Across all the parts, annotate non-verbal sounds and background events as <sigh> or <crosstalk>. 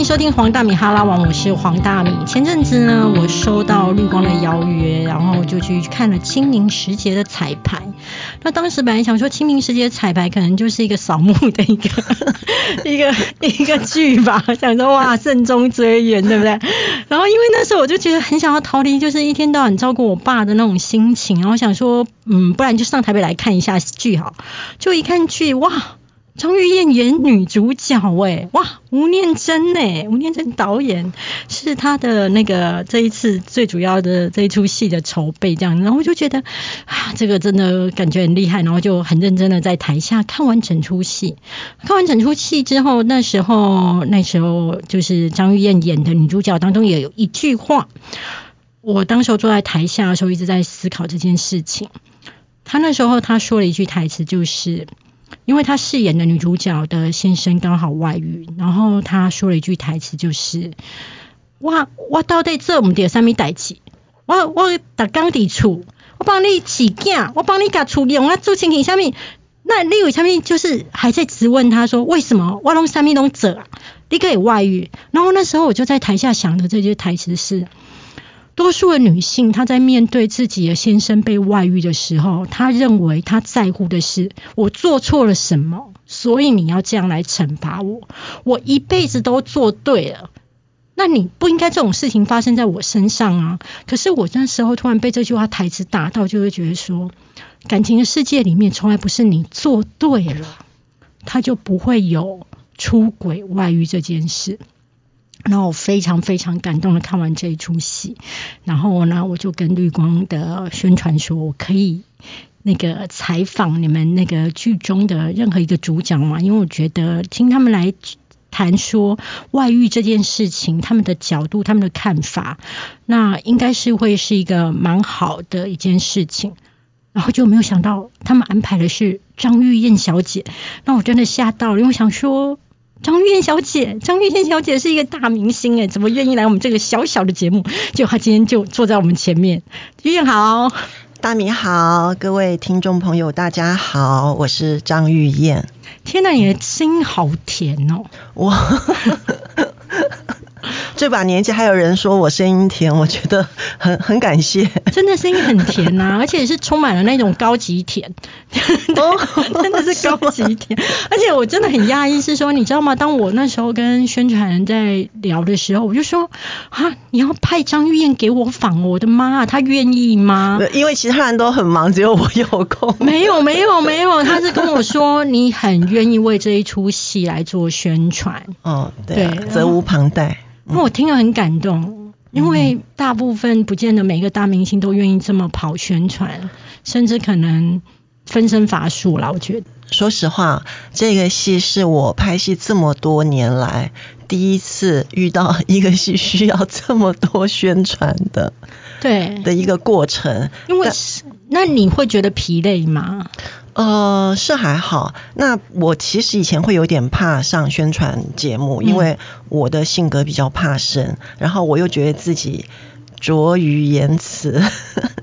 迎收听黄大米哈拉王，我是黄大米。前阵子呢，我收到绿光的邀约，然后就去看了清明时节的彩排。那当时本来想说清明时节彩排可能就是一个扫墓的一个 <laughs> 一个一个剧吧，想说哇慎终追远，对不对？然后因为那时候我就觉得很想要逃离，就是一天到晚照顾我爸的那种心情，然后想说嗯，不然就上台北来看一下剧好。就一看剧，哇！张玉燕演女主角哎，哇！吴念真哎，吴念真导演是他的那个这一次最主要的这一出戏的筹备这样，然后我就觉得啊，这个真的感觉很厉害，然后就很认真的在台下看完整出戏。看完整出戏之后，那时候那时候就是张玉燕演的女主角当中也有一句话，我当时候坐在台下的时候一直在思考这件事情。他那时候他说了一句台词，就是。因为他饰演的女主角的先生刚好外遇，然后他说了一句台词，就是“哇我到底做唔到什么代志？我我打工地处，我帮你起囝，我帮你甲处理，我做亲情下面，那另外下面就是还在质问他说，为什么我拢什么拢做啊？你可以外遇？然后那时候我就在台下想的这句台词是。多数的女性，她在面对自己的先生被外遇的时候，她认为她在乎的是我做错了什么，所以你要这样来惩罚我。我一辈子都做对了，那你不应该这种事情发生在我身上啊！可是我那时候突然被这句话台词打到，就会觉得说，感情的世界里面从来不是你做对了，他就不会有出轨外遇这件事。然后我非常非常感动的看完这一出戏，然后呢，我就跟绿光的宣传说，我可以那个采访你们那个剧中的任何一个主角嘛，因为我觉得听他们来谈说外遇这件事情，他们的角度、他们的看法，那应该是会是一个蛮好的一件事情。然后就没有想到他们安排的是张玉燕小姐，那我真的吓到了，因为想说。张玉燕小姐，张玉燕小姐是一个大明星哎，怎么愿意来我们这个小小的节目？就她今天就坐在我们前面。玉燕好，大明好，各位听众朋友大家好，我是张玉燕。天呐，你的声音好甜哦！哇。这把年纪还有人说我声音甜，我觉得很很感谢。真的声音很甜呐，<laughs> 而且是充满了那种高级甜，<laughs> 真的是高级甜。而且我真的很讶异，是说你知道吗？当我那时候跟宣传人在聊的时候，我就说啊，你要派张玉燕给我访，我的妈，她愿意吗？因为其他人都很忙，只有我有空。没有 <laughs> 没有没有，他是跟我说你很愿意为这一出戏来做宣传。哦，对，责无旁贷。那我听了很感动，因为大部分不见得每个大明星都愿意这么跑宣传，甚至可能分身乏术了。我觉得，说实话，这个戏是我拍戏这么多年来第一次遇到一个戏需要这么多宣传的，对的一个过程。因为那你会觉得疲累吗？呃，是还好。那我其实以前会有点怕上宣传节目，因为我的性格比较怕生，然后我又觉得自己拙于言辞，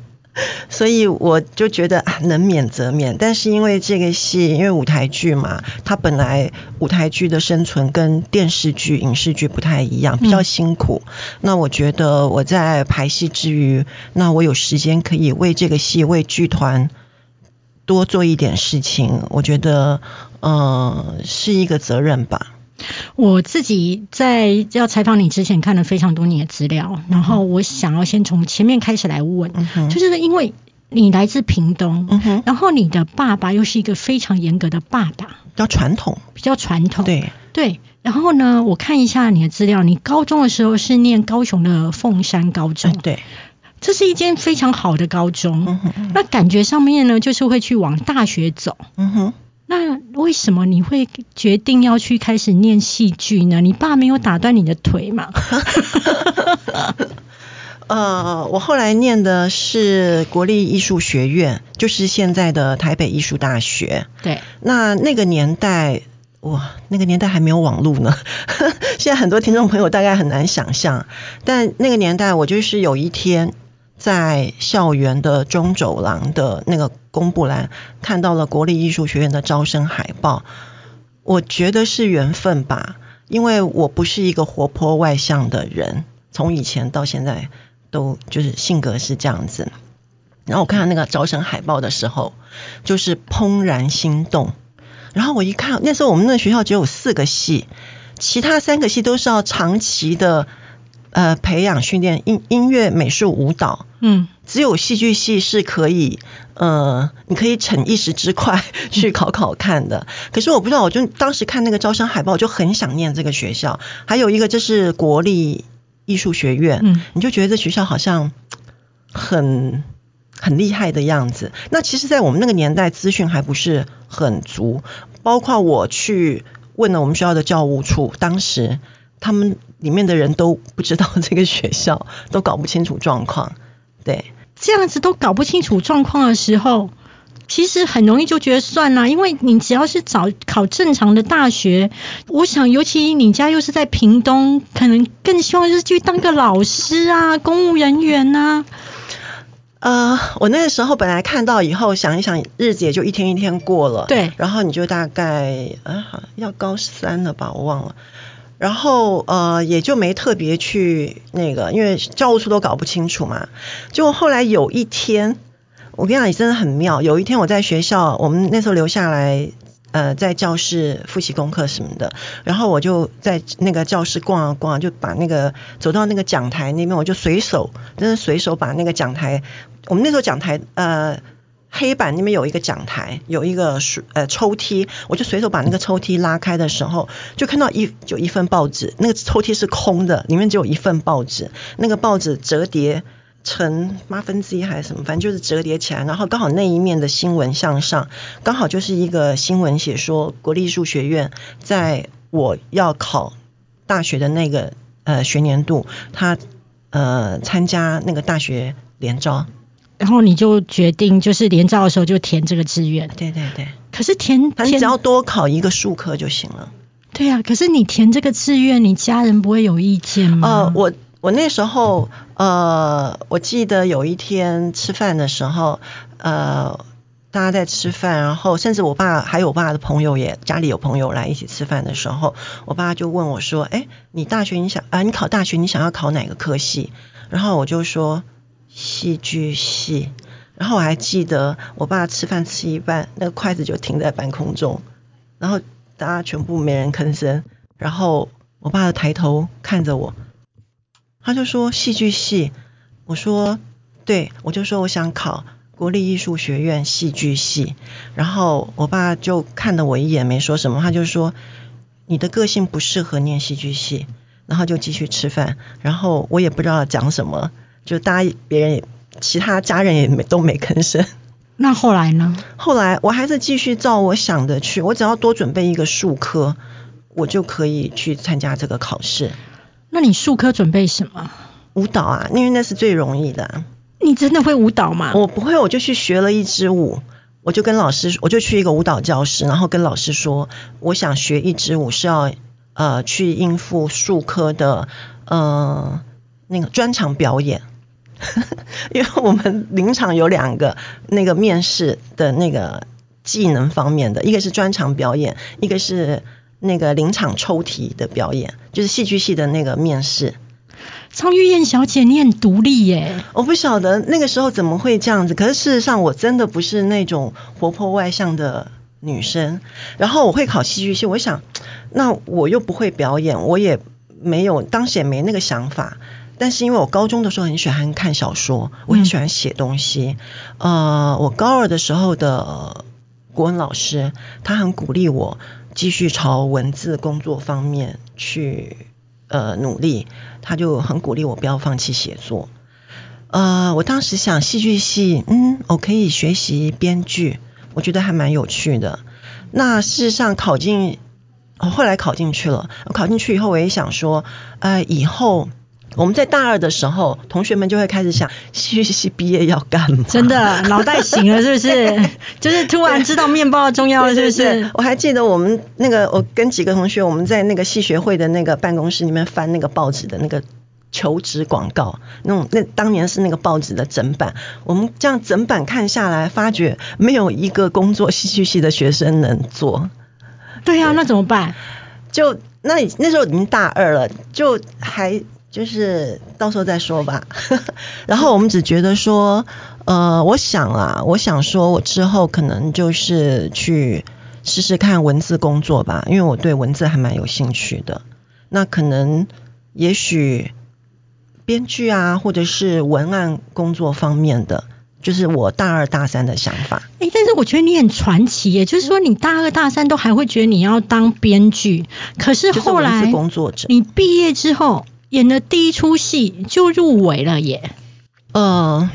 <laughs> 所以我就觉得能免则免。但是因为这个戏，因为舞台剧嘛，它本来舞台剧的生存跟电视剧、影视剧不太一样，比较辛苦。那我觉得我在排戏之余，那我有时间可以为这个戏、为剧团。多做一点事情，我觉得，呃，是一个责任吧。我自己在要采访你之前看了非常多你的资料，然后我想要先从前面开始来问，就是因为你来自屏东，然后你的爸爸又是一个非常严格的爸爸，比较传统，比较传统，对对。然后呢，我看一下你的资料，你高中的时候是念高雄的凤山高中，对。这是一间非常好的高中，那感觉上面呢，就是会去往大学走。嗯哼，那为什么你会决定要去开始念戏剧呢？你爸没有打断你的腿吗？<laughs> 呃，我后来念的是国立艺术学院，就是现在的台北艺术大学。对，那那个年代，哇，那个年代还没有网络呢。<laughs> 现在很多听众朋友大概很难想象，但那个年代，我就是有一天。在校园的中走廊的那个公布栏看到了国立艺术学院的招生海报，我觉得是缘分吧。因为我不是一个活泼外向的人，从以前到现在都就是性格是这样子。然后我看到那个招生海报的时候，就是怦然心动。然后我一看，那时候我们那学校只有四个系，其他三个系都是要长期的呃培养训练音音乐、美术、舞蹈，嗯，只有戏剧系是可以呃，你可以逞一时之快 <laughs> 去考考看的。可是我不知道，我就当时看那个招生海报，我就很想念这个学校。还有一个，这是国立艺术学院，嗯你就觉得这学校好像很很厉害的样子。那其实，在我们那个年代，资讯还不是很足，包括我去问了我们学校的教务处，当时他们里面的人都不知道这个学校，都搞不清楚状况。对，这样子都搞不清楚状况的时候，其实很容易就觉得算了，因为你只要是找考正常的大学，我想尤其你家又是在屏东，可能更希望就是去当个老师啊，公务人员啊。呃，我那个时候本来看到以后想一想，日子也就一天一天过了。对然后你就大概啊好要高三了吧，我忘了。然后呃也就没特别去那个，因为教务处都搞不清楚嘛。就后来有一天，我跟你讲，你真的很妙。有一天我在学校，我们那时候留下来。呃，在教室复习功课什么的，然后我就在那个教室逛啊逛，就把那个走到那个讲台那边，我就随手，真的随手把那个讲台，我们那时候讲台呃黑板那边有一个讲台，有一个书呃抽屉，我就随手把那个抽屉拉开的时候，就看到一就一份报纸，那个抽屉是空的，里面只有一份报纸，那个报纸折叠。成八分之一还是什么，反正就是折叠起来，然后刚好那一面的新闻向上，刚好就是一个新闻写说国立艺术学院在我要考大学的那个呃学年度，他呃参加那个大学联招，然后你就决定就是联招的时候就填这个志愿，对对对，可是填填反正只要多考一个数科就行了。对啊，可是你填这个志愿，你家人不会有意见吗？呃，我我那时候呃，我记得有一天吃饭的时候，呃，大家在吃饭，然后甚至我爸还有我爸的朋友也家里有朋友来一起吃饭的时候，我爸就问我说：“哎，你大学你想啊，你考大学你想要考哪个科系？”然后我就说戏剧系。然后我还记得我爸吃饭吃一半，那个筷子就停在半空中，然后大家全部没人吭声，然后我爸抬头看着我。他就说戏剧系，我说对，我就说我想考国立艺术学院戏剧系，然后我爸就看了我一眼，没说什么，他就说你的个性不适合念戏剧系，然后就继续吃饭，然后我也不知道讲什么，就大家别人也其他家人也没都没吭声。那后来呢？后来我还是继续照我想的去，我只要多准备一个术科，我就可以去参加这个考试。那你术科准备什么？舞蹈啊，因为那是最容易的啊、你真的会舞蹈吗？我不会，我就去学了一支舞，我就跟老师，我就去一个舞蹈教室，然后跟老师说，我想学一支舞是要呃去应付术科的呃那个专场表演，<laughs> 因为我们临场有两个那个面试的那个技能方面的，一个是专场表演，一个是那个临场抽题的表演，就是戏剧系的那个面试。张玉燕小姐，你很独立耶。我不晓得那个时候怎么会这样子，可是事实上我真的不是那种活泼外向的女生。然后我会考戏剧系，我想，那我又不会表演，我也没有当时也没那个想法。但是因为我高中的时候很喜欢看小说，我很喜欢写东西。呃，我高二的时候的国文老师，他很鼓励我继续朝文字工作方面去呃努力，他就很鼓励我不要放弃写作。呃，我当时想戏剧系，嗯，我可以学习编剧，我觉得还蛮有趣的。那事实上考进，哦，后来考进去了。考进去以后，我也想说，呃，以后我们在大二的时候，同学们就会开始想，戏剧系毕业要干嘛？真的脑袋醒了是不是？<laughs> 就是突然知道面包的重要了是不是？我还记得我们那个，我跟几个同学，我们在那个系学会的那个办公室里面翻那个报纸的那个求职广告，那种那当年是那个报纸的整版，我们这样整版看下来，发觉没有一个工作戏剧系的学生能做。对啊，那怎么办？就那那时候已经大二了，就还就是到时候再说吧。<laughs> 然后我们只觉得说，呃，我想啊，我想说我之后可能就是去试试看文字工作吧，因为我对文字还蛮有兴趣的。那可能也许编剧啊，或者是文案工作方面的。就是我大二大三的想法。哎，但是我觉得你很传奇耶，就是说你大二大三都还会觉得你要当编剧，可是后来工作者，你毕业之后演的第一出戏就入围了耶。呃，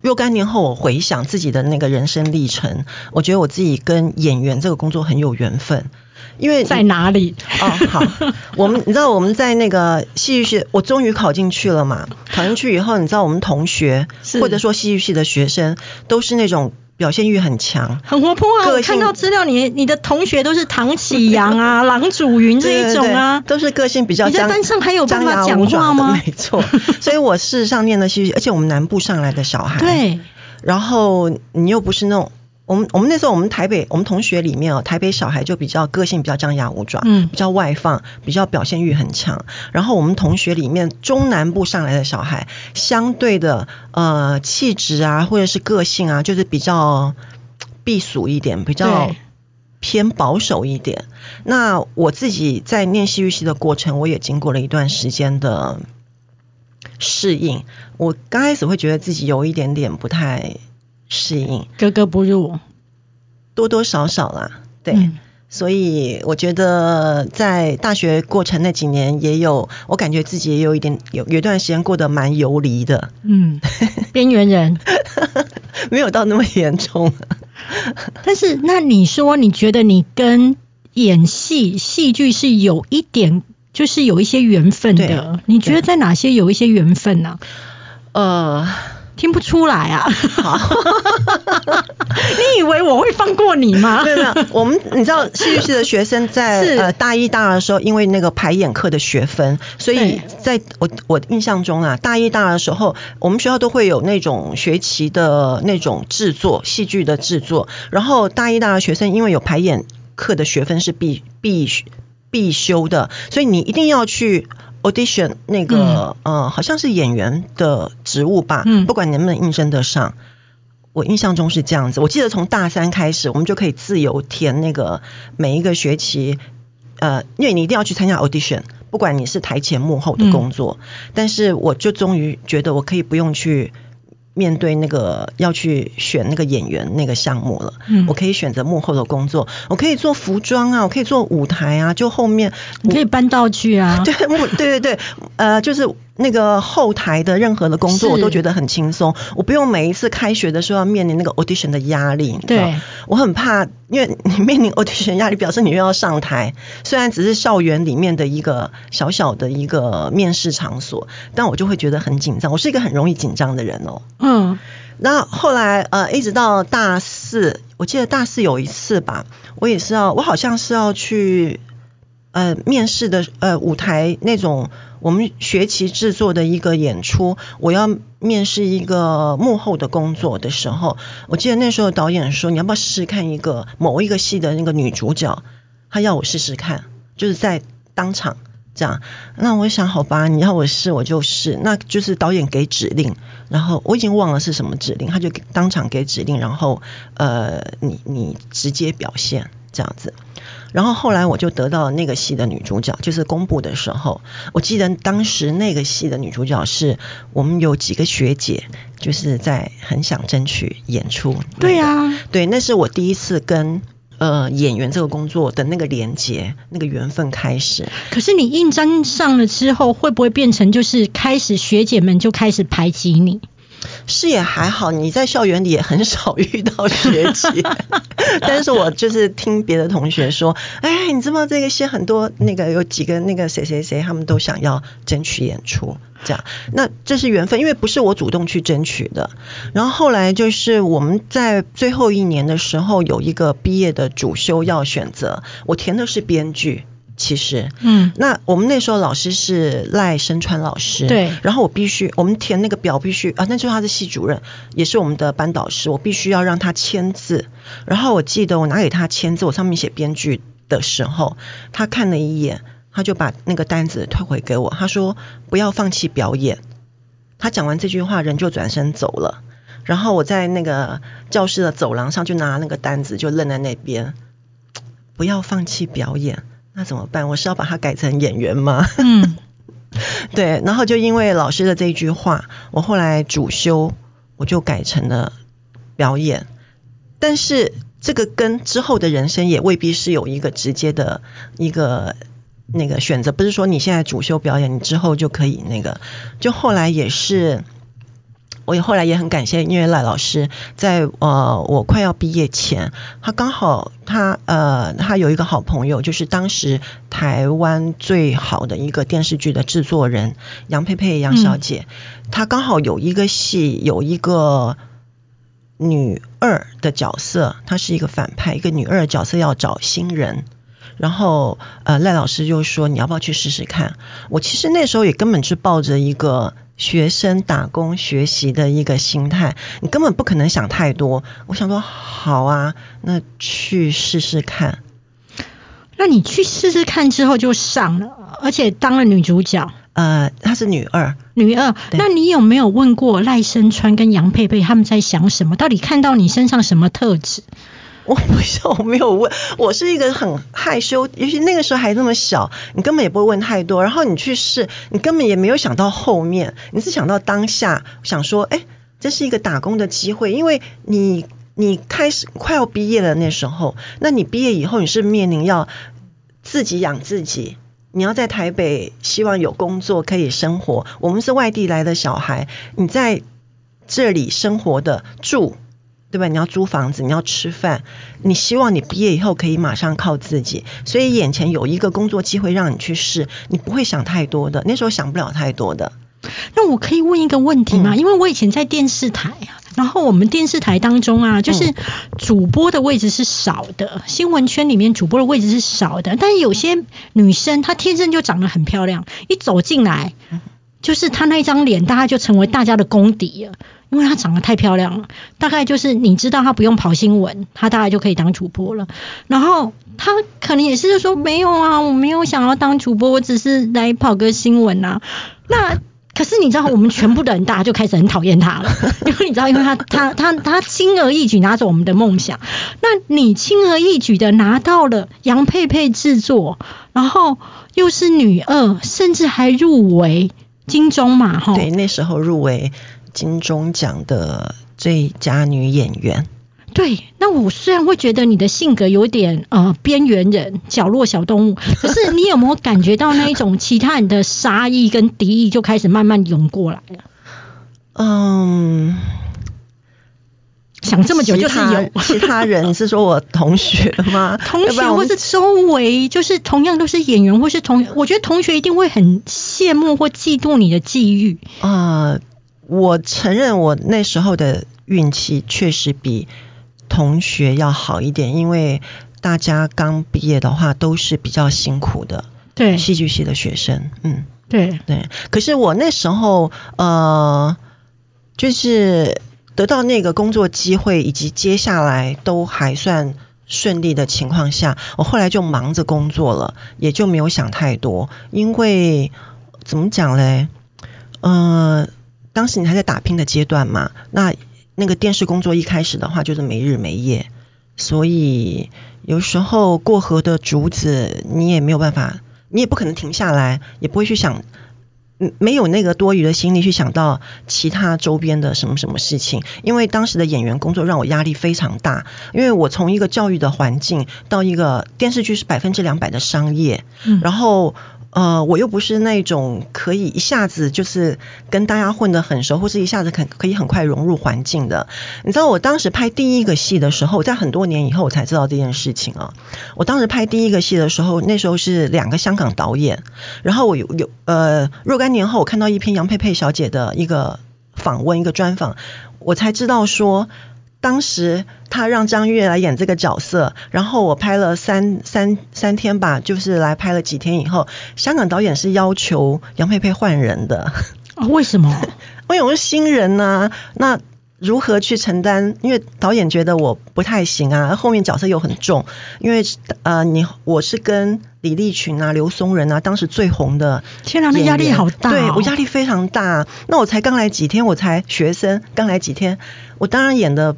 若干年后我回想自己的那个人生历程，我觉得我自己跟演员这个工作很有缘分。因为在哪里？哦，好，<laughs> 我们你知道我们在那个戏剧系，我终于考进去了嘛。考进去以后，你知道我们同学或者说戏剧系的学生都是那种表现欲很强、很活泼啊。我看到资料，你你的同学都是唐启阳啊、<laughs> 郎祖云这一种啊，都是个性比较。你在班上还有办法讲话吗？没错，<laughs> 所以我事实上念的戏剧，而且我们南部上来的小孩，对，然后你又不是那种。我们我们那时候我们台北我们同学里面哦，台北小孩就比较个性比较张牙舞爪，嗯，比较外放，比较表现欲很强。然后我们同学里面中南部上来的小孩，相对的呃气质啊或者是个性啊，就是比较避俗一点，比较偏保守一点。那我自己在念戏剧系的过程，我也经过了一段时间的适应。我刚开始会觉得自己有一点点不太。适应格格不入，多多少少啦，对，所以我觉得在大学过程那几年也有，我感觉自己也有一点有有一段时间过得蛮游离的，嗯，<laughs> 边缘人，<laughs> 没有到那么严重。<laughs> 但是那你说你觉得你跟演戏戏剧是有一点，就是有一些缘分的？你觉得在哪些有一些缘分呢？呃。听不出来啊！<laughs> 你以为我会放过你吗？没有没有，我们你知道戏剧系的学生在 <laughs> 呃大一大二的时候，因为那个排演课的学分，所以在我我印象中啊，大一大二的时候，我们学校都会有那种学期的那种制作戏剧的制作，然后大一大二学生因为有排演课的学分是必必必修的，所以你一定要去。Audition 那个呃，好像是演员的职务吧，不管能不能应征得上，我印象中是这样子。我记得从大三开始，我们就可以自由填那个每一个学期，呃，因为你一定要去参加 audition，不管你是台前幕后的工作，但是我就终于觉得我可以不用去。面对那个要去选那个演员那个项目了，嗯，我可以选择幕后的工作，我可以做服装啊，我可以做舞台啊，就后面你可以搬道具啊，<laughs> 对，对对对，呃，就是。那个后台的任何的工作，我都觉得很轻松。我不用每一次开学的时候要面临那个 audition 的压力。对，我很怕，因为你面临 <laughs> audition 压力，表示你又要上台。虽然只是校园里面的一个小小的一个面试场所，但我就会觉得很紧张。我是一个很容易紧张的人哦。嗯。那后来呃，一直到大四，我记得大四有一次吧，我也是要，我好像是要去呃面试的呃舞台那种。我们学期制作的一个演出，我要面试一个幕后的工作的时候，我记得那时候导演说：“你要不要试试看一个某一个戏的那个女主角？”他要我试试看，就是在当场这样。那我想，好吧，你要我试，我就试。那就是导演给指令，然后我已经忘了是什么指令，他就当场给指令，然后呃，你你直接表现这样子。然后后来我就得到那个戏的女主角，就是公布的时候，我记得当时那个戏的女主角是我们有几个学姐，就是在很想争取演出。对呀，对，那是我第一次跟呃演员这个工作的那个连接，那个缘分开始。可是你应征上了之后，会不会变成就是开始学姐们就开始排挤你？是也还好，你在校园里也很少遇到学姐，<laughs> 但是我就是听别的同学说，哎，你知道这个些很多那个有几个那个谁谁谁，他们都想要争取演出，这样，那这是缘分，因为不是我主动去争取的。然后后来就是我们在最后一年的时候有一个毕业的主修要选择，我填的是编剧。其实，嗯，那我们那时候老师是赖声川老师，对，然后我必须，我们填那个表必须啊，那就是他的系主任，也是我们的班导师，我必须要让他签字。然后我记得我拿给他签字，我上面写编剧的时候，他看了一眼。他就把那个单子退回给我，他说不要放弃表演。他讲完这句话，人就转身走了。然后我在那个教室的走廊上就拿那个单子，就愣在那边。不要放弃表演，那怎么办？我是要把它改成演员吗？嗯，<laughs> 对。然后就因为老师的这句话，我后来主修我就改成了表演。但是这个跟之后的人生也未必是有一个直接的一个。那个选择不是说你现在主修表演，你之后就可以那个。就后来也是，我也后来也很感谢音乐赖老师，在呃我快要毕业前，他刚好他呃他有一个好朋友，就是当时台湾最好的一个电视剧的制作人杨佩佩杨小姐，她刚好有一个戏有一个女二的角色，她是一个反派，一个女二角色要找新人。然后，呃，赖老师就说：“你要不要去试试看？”我其实那时候也根本是抱着一个学生打工学习的一个心态，你根本不可能想太多。我想说，好啊，那去试试看。那你去试试看之后就上了，而且当了女主角。呃，她是女二，女二。那你有没有问过赖声川跟杨佩佩他们在想什么？到底看到你身上什么特质？我不是我没有问，我是一个很害羞，尤其那个时候还那么小，你根本也不会问太多。然后你去试，你根本也没有想到后面，你是想到当下，想说，哎，这是一个打工的机会，因为你你开始快要毕业了那时候，那你毕业以后你是面临要自己养自己，你要在台北希望有工作可以生活。我们是外地来的小孩，你在这里生活的住。对吧？你要租房子，你要吃饭，你希望你毕业以后可以马上靠自己，所以眼前有一个工作机会让你去试，你不会想太多的，那时候想不了太多的。那我可以问一个问题吗？因为我以前在电视台啊，然后我们电视台当中啊，就是主播的位置是少的，新闻圈里面主播的位置是少的，但是有些女生她天生就长得很漂亮，一走进来，就是她那张脸，大家就成为大家的公敌了。因为她长得太漂亮了，大概就是你知道她不用跑新闻，她大概就可以当主播了。然后她可能也是说没有啊，我没有想要当主播，我只是来跑个新闻啊。那可是你知道，我们全部的人大家就开始很讨厌她了，<laughs> 因为你知道，因为她她她她轻而易举拿走我们的梦想。那你轻而易举的拿到了杨佩佩制作，然后又是女二，甚至还入围金钟嘛？哈，对，那时候入围。金钟奖的最佳女演员。对，那我虽然会觉得你的性格有点呃边缘人、角落小动物，<laughs> 可是你有没有感觉到那一种其他人的杀意跟敌意就开始慢慢涌过来了？嗯，想这么久就是有其他人是说我同学吗？<laughs> 同学或是周围就是同样都是演员，或是同我觉得同学一定会很羡慕或嫉妒你的际遇啊。我承认，我那时候的运气确实比同学要好一点，因为大家刚毕业的话都是比较辛苦的，对，戏剧系的学生，嗯，对对。可是我那时候，呃，就是得到那个工作机会，以及接下来都还算顺利的情况下，我后来就忙着工作了，也就没有想太多，因为怎么讲嘞，嗯。当时你还在打拼的阶段嘛？那那个电视工作一开始的话就是没日没夜，所以有时候过河的竹子你也没有办法，你也不可能停下来，也不会去想，没有那个多余的心力去想到其他周边的什么什么事情。因为当时的演员工作让我压力非常大，因为我从一个教育的环境到一个电视剧是百分之两百的商业，然后。呃，我又不是那种可以一下子就是跟大家混得很熟，或是一下子可可以很快融入环境的。你知道我当时拍第一个戏的时候，在很多年以后我才知道这件事情啊。我当时拍第一个戏的时候，那时候是两个香港导演，然后我有有呃若干年后，我看到一篇杨佩佩小姐的一个访问，一个专访，我才知道说。当时他让张悦来演这个角色，然后我拍了三三三天吧，就是来拍了几天以后，香港导演是要求杨佩佩换人的。啊？为什么？<laughs> 因为我是新人呐。那如何去承担？因为导演觉得我不太行啊，后面角色又很重。因为呃，你我是跟李立群啊、刘松仁啊，当时最红的，天哪，那压力好大、哦。对我压力非常大。那我才刚来几天，我才学生，刚来几天，我当然演的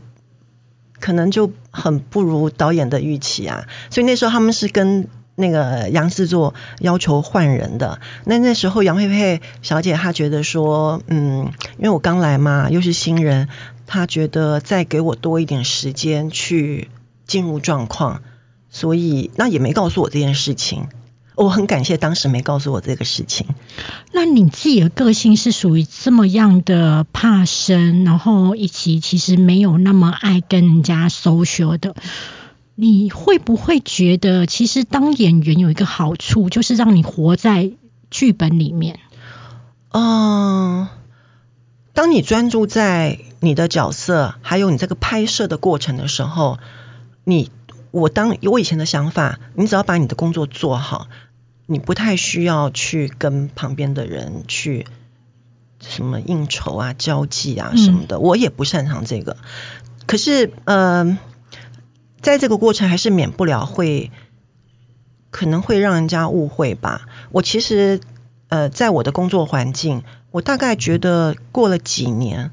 可能就很不如导演的预期啊。所以那时候他们是跟。那个杨制作要求换人的，那那时候杨佩佩小姐她觉得说，嗯，因为我刚来嘛，又是新人，她觉得再给我多一点时间去进入状况，所以那也没告诉我这件事情。我很感谢当时没告诉我这个事情。那你自己的个性是属于这么样的怕生，然后以及其实没有那么爱跟人家 social 的。你会不会觉得，其实当演员有一个好处，就是让你活在剧本里面？嗯，当你专注在你的角色，还有你这个拍摄的过程的时候，你我当我以前的想法，你只要把你的工作做好，你不太需要去跟旁边的人去什么应酬啊、交际啊什么的。我也不擅长这个，可是，嗯。在这个过程还是免不了会，可能会让人家误会吧。我其实呃，在我的工作环境，我大概觉得过了几年，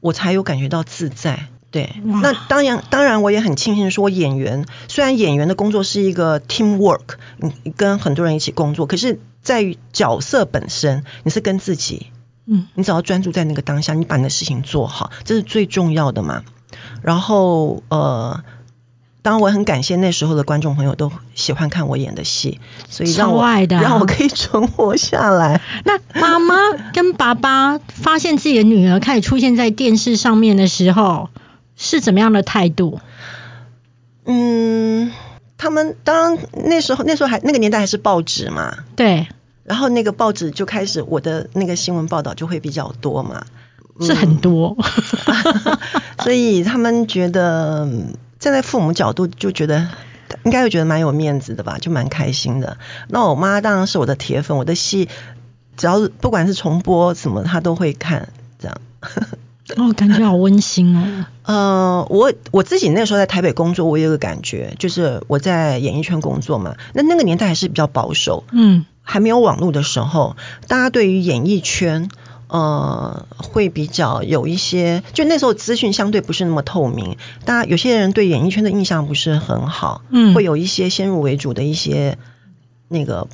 我才有感觉到自在。对，那当然，当然我也很庆幸说，演员虽然演员的工作是一个 team work，你跟很多人一起工作，可是在于角色本身，你是跟自己，嗯，你只要专注在那个当下，你把你的事情做好，这是最重要的嘛。然后呃。当然，我很感谢那时候的观众朋友都喜欢看我演的戏，所以让我让我可以存活下来。那妈妈跟爸爸发现自己的女儿开始出现在电视上面的时候，是怎么样的态度？嗯，他们当那时候那时候还那个年代还是报纸嘛，对，然后那个报纸就开始我的那个新闻报道就会比较多嘛，是很多，<laughs> 所以他们觉得。站在父母角度就觉得应该会觉得蛮有面子的吧，就蛮开心的。那我妈当然是我的铁粉，我的戏只要是不管是重播什么，她都会看。这样哦，感觉好温馨哦。<laughs> 呃，我我自己那时候在台北工作，我有个感觉，就是我在演艺圈工作嘛，那那个年代还是比较保守，嗯，还没有网络的时候，大家对于演艺圈。呃，会比较有一些，就那时候资讯相对不是那么透明，大家有些人对演艺圈的印象不是很好，嗯，会有一些先入为主的一些那个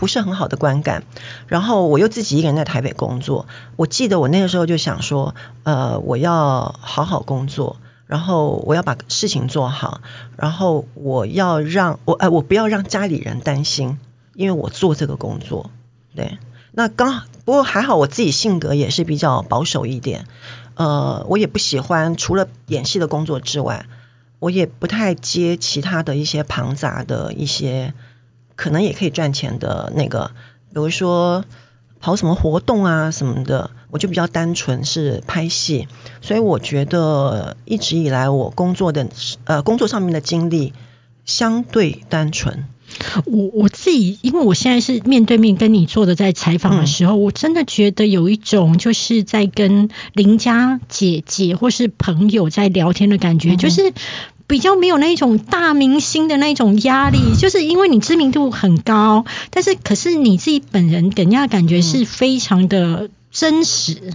不是很好的观感。然后我又自己一个人在台北工作，我记得我那个时候就想说，呃，我要好好工作，然后我要把事情做好，然后我要让我，呃，我不要让家里人担心，因为我做这个工作，对。那刚不过还好，我自己性格也是比较保守一点，呃，我也不喜欢除了演戏的工作之外，我也不太接其他的一些庞杂的一些可能也可以赚钱的那个，比如说跑什么活动啊什么的，我就比较单纯是拍戏，所以我觉得一直以来我工作的呃工作上面的经历相对单纯。我我自己，因为我现在是面对面跟你做的，在采访的时候，我真的觉得有一种就是在跟邻家姐姐或是朋友在聊天的感觉，就是比较没有那种大明星的那种压力，就是因为你知名度很高，但是可是你自己本人给人家感觉是非常的真实。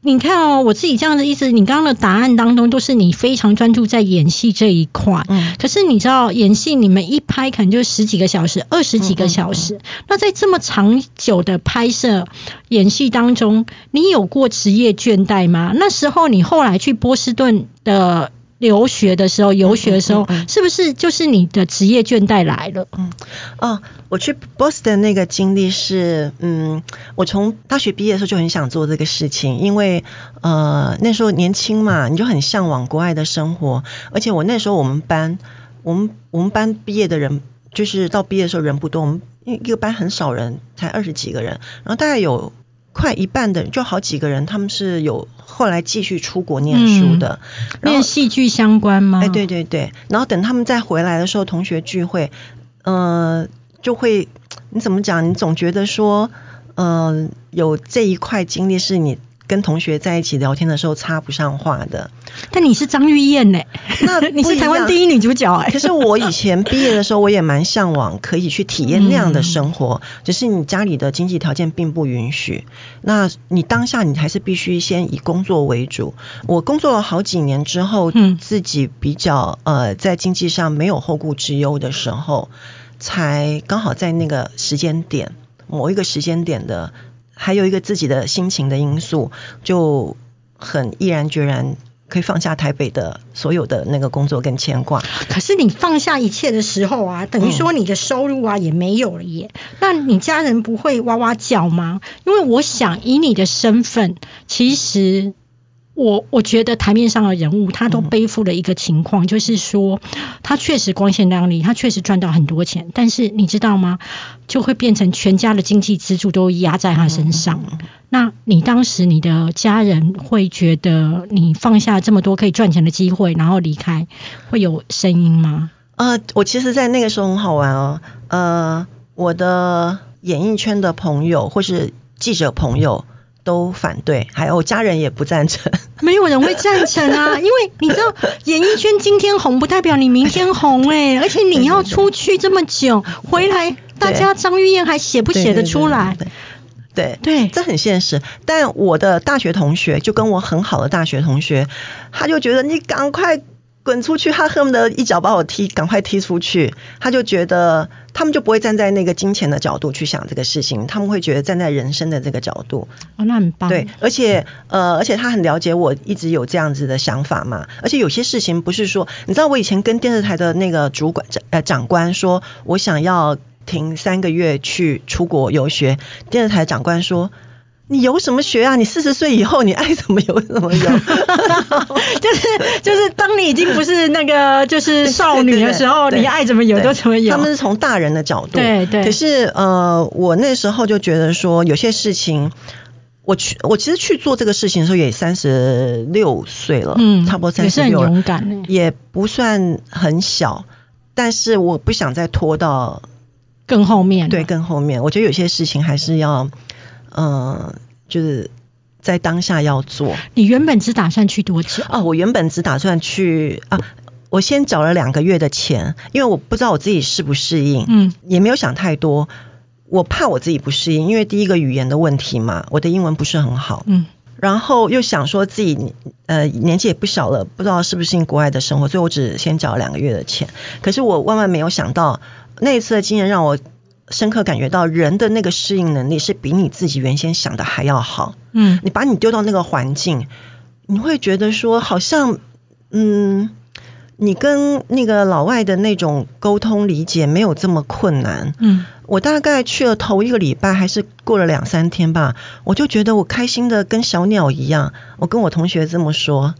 你看哦，我自己这样的意思，你刚刚的答案当中都是你非常专注在演戏这一块。嗯。可是你知道，演戏你们一拍可能就十几个小时、二十几个小时。那在这么长久的拍摄演戏当中，你有过职业倦怠吗？那时候你后来去波士顿的。留学的时候，游学的时候，是不是就是你的职业倦怠来了？嗯，哦，我去 Boston 那个经历是，嗯，我从大学毕业的时候就很想做这个事情，因为呃那时候年轻嘛，你就很向往国外的生活，而且我那时候我们班，我们我们班毕业的人，就是到毕业的时候人不多，我们一个班很少人，才二十几个人，然后大概有。快一半的，就好几个人，他们是有后来继续出国念书的，念戏剧相关吗？哎，对对对。然后等他们再回来的时候，同学聚会，呃，就会你怎么讲？你总觉得说，嗯，有这一块经历是你跟同学在一起聊天的时候插不上话的。但你是张玉燕呢？那你是台湾第一女主角哎。可是我以前毕业的时候，我也蛮向往可以去体验那样的生活，只是你家里的经济条件并不允许。那你当下你还是必须先以工作为主。我工作了好几年之后，嗯，自己比较呃在经济上没有后顾之忧的时候，才刚好在那个时间点，某一个时间点的，还有一个自己的心情的因素，就很毅然决然。可以放下台北的所有的那个工作跟牵挂。可是你放下一切的时候啊，等于说你的收入啊也没有了耶。那你家人不会哇哇叫吗？因为我想以你的身份，其实。我我觉得台面上的人物，他都背负了一个情况，就是说他确实光鲜亮丽，他确实赚到很多钱，但是你知道吗？就会变成全家的经济支柱都压在他身上。那你当时你的家人会觉得你放下这么多可以赚钱的机会，然后离开，会有声音吗？呃，我其实，在那个时候很好玩哦。呃，我的演艺圈的朋友或是记者朋友。都反对，还有家人也不赞成。<laughs> 没有人会赞成啊，<laughs> 因为你知道，演艺圈今天红不代表你明天红哎，而且你要出去这么久回来，大家张玉燕还写不写得出来？对对，这很现实。但我的大学同学就跟我很好的大学同学，他就觉得你赶快。滚出去！他恨不得一脚把我踢，赶快踢出去。他就觉得他们就不会站在那个金钱的角度去想这个事情，他们会觉得站在人生的这个角度。哦，那很棒。对，而且呃，而且他很了解我一直有这样子的想法嘛。而且有些事情不是说，你知道我以前跟电视台的那个主管呃长官说，我想要停三个月去出国游学，电视台长官说。你游什么学啊？你四十岁以后，你爱怎么游怎么游。就 <laughs> 是就是，当你已经不是那个就是少女的时候，你爱怎么游就怎么游。他们是从大人的角度。对对。可是呃，我那时候就觉得说，有些事情，我去，我其实去做这个事情的时候也三十六岁了，嗯，差不多三十六。也是很勇敢也不算很小，但是我不想再拖到更后面。对，更后面。我觉得有些事情还是要。嗯，就是在当下要做。你原本只打算去多久？哦，我原本只打算去啊，我先找了两个月的钱，因为我不知道我自己适不适应，嗯，也没有想太多。我怕我自己不适应，因为第一个语言的问题嘛，我的英文不是很好，嗯，然后又想说自己呃年纪也不小了，不知道适不适应国外的生活，所以我只先找了两个月的钱。可是我万万没有想到，那一次的经验让我。深刻感觉到人的那个适应能力是比你自己原先想的还要好。嗯，你把你丢到那个环境，你会觉得说好像，嗯，你跟那个老外的那种沟通理解没有这么困难。嗯，我大概去了头一个礼拜，还是过了两三天吧，我就觉得我开心的跟小鸟一样。我跟我同学这么说。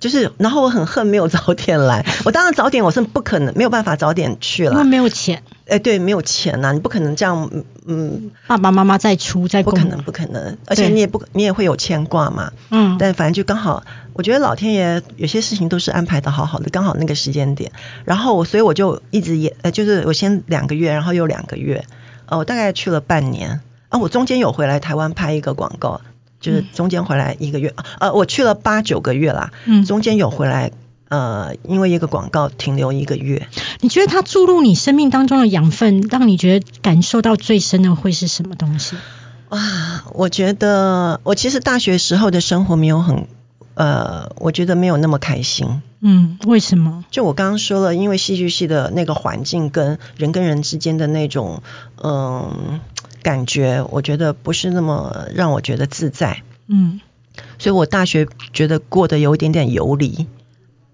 就是，然后我很恨没有早点来。我当然早点我是不可能没有办法早点去了，因为没有钱。哎，对，没有钱呐，你不可能这样，嗯，爸爸妈妈再出在不可能，不可能，而且你也不，你也会有牵挂嘛。嗯。但反正就刚好，我觉得老天爷有些事情都是安排的好好的，刚好那个时间点。然后我，所以我就一直也，呃，就是我先两个月，然后又两个月，呃，我大概去了半年。啊，我中间有回来台湾拍一个广告。就是中间回来一个月，呃，我去了八九个月啦，嗯，中间有回来，呃，因为一个广告停留一个月。你觉得它注入你生命当中的养分，让你觉得感受到最深的会是什么东西？哇，我觉得我其实大学时候的生活没有很，呃，我觉得没有那么开心。嗯，为什么？就我刚刚说了，因为戏剧系的那个环境跟人跟人之间的那种，嗯。感觉我觉得不是那么让我觉得自在，嗯，所以我大学觉得过得有一点点游离，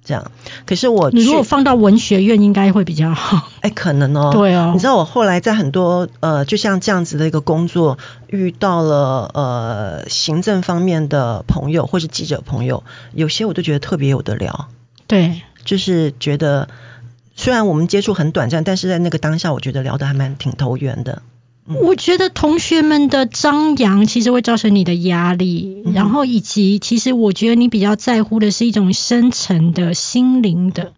这样。可是我你如果放到文学院应该会比较好，哎，可能哦，对哦。你知道我后来在很多呃，就像这样子的一个工作，遇到了呃行政方面的朋友或是记者朋友，有些我都觉得特别有得聊，对，就是觉得虽然我们接触很短暂，但是在那个当下，我觉得聊得还蛮挺投缘的。我觉得同学们的张扬其实会造成你的压力，然后以及其实我觉得你比较在乎的是一种深层的心灵的。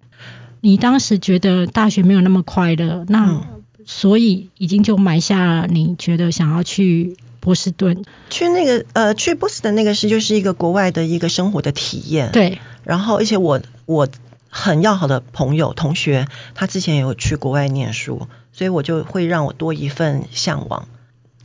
你当时觉得大学没有那么快乐，那所以已经就埋下你觉得想要去。波士顿？去那个呃，去波士顿那个是就是一个国外的一个生活的体验。对，然后而且我我很要好的朋友同学，他之前有去国外念书，所以我就会让我多一份向往。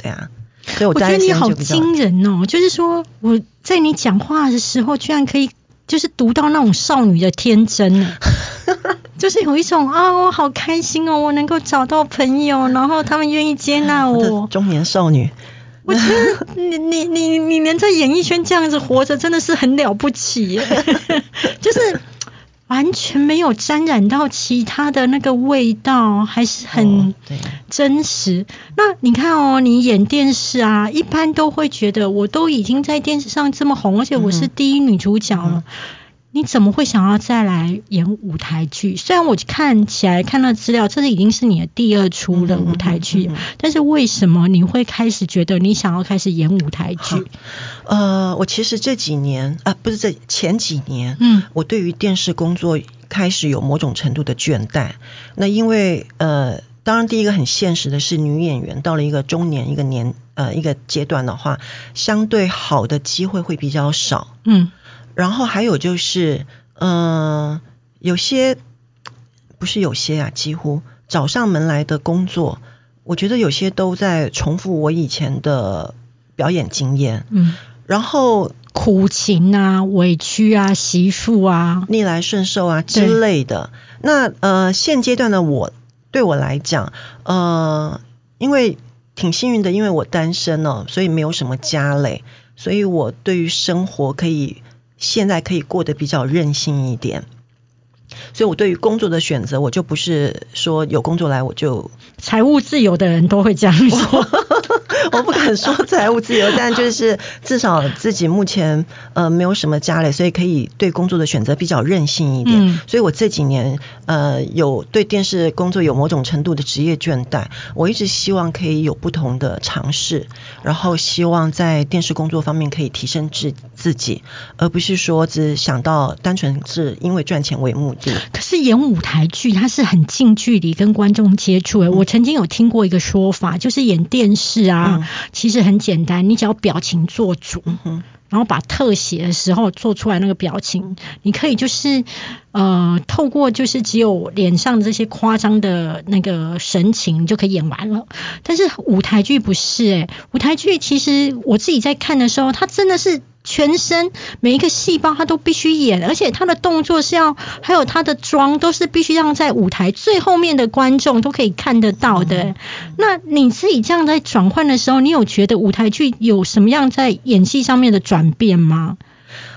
对啊，所以我我觉得你好惊人哦！就是说我在你讲话的时候，居然可以就是读到那种少女的天真呢，<laughs> 就是有一种啊，我好开心哦，我能够找到朋友，然后他们愿意接纳我我。中年少女。<laughs> 我觉得你你你你能在演艺圈这样子活着，真的是很了不起耶，<laughs> 就是完全没有沾染到其他的那个味道，还是很真实。那你看哦，你演电视啊，一般都会觉得我都已经在电视上这么红，而且我是第一女主角了。你怎么会想要再来演舞台剧？虽然我看起来看到资料，这是已经是你的第二出的舞台剧，但是为什么你会开始觉得你想要开始演舞台剧？<laughs> 呃，我其实这几年啊、不是这前几年，嗯我对于电视工作开始有某种程度的倦怠。那因为呃，当然第一个很现实的是，女演员到了一个中年一个年呃一个阶段的话，相对好的机会会比较少。嗯然后还有就是，嗯、有些不是有些啊，几乎找上门来的工作，我觉得有些都在重复我以前的表演经验。嗯，然后苦情啊、委屈啊、媳妇啊，逆来顺受啊之类的。那呃，现阶段的我对我来讲，呃，因为挺幸运的，因为我单身哦，所以没有什么家累，所以我对于生活可以现在可以过得比较任性一点。所以我对于工作的选择，我就不是说有工作来我就财务自由的人都会这样说。<laughs> 我不敢说 <laughs> 财务自由，但就是至少自己目前呃没有什么家累，所以可以对工作的选择比较任性一点。嗯所以我这几年呃有对电视工作有某种程度的职业倦怠，我一直希望可以有不同的尝试，然后希望在电视工作方面可以提升自自己，而不是说只想到单纯是因为赚钱为目的。可是演舞台剧，它是很近距离跟观众接触的。我曾经有听过一个说法，就是演电视啊，嗯其实很简单，你只要表情做足，哼然后把特写的时候做出来那个表情，你可以就是呃，透过就是只有脸上的这些夸张的那个神情，就可以演完了。但是舞台剧不是诶、舞台剧其实我自己在看的时候，它真的是。全身每一个细胞，他都必须演，而且他的动作是要，还有他的妆，都是必须让在舞台最后面的观众都可以看得到的。那你自己这样在转换的时候，你有觉得舞台剧有什么样在演戏上面的转变吗？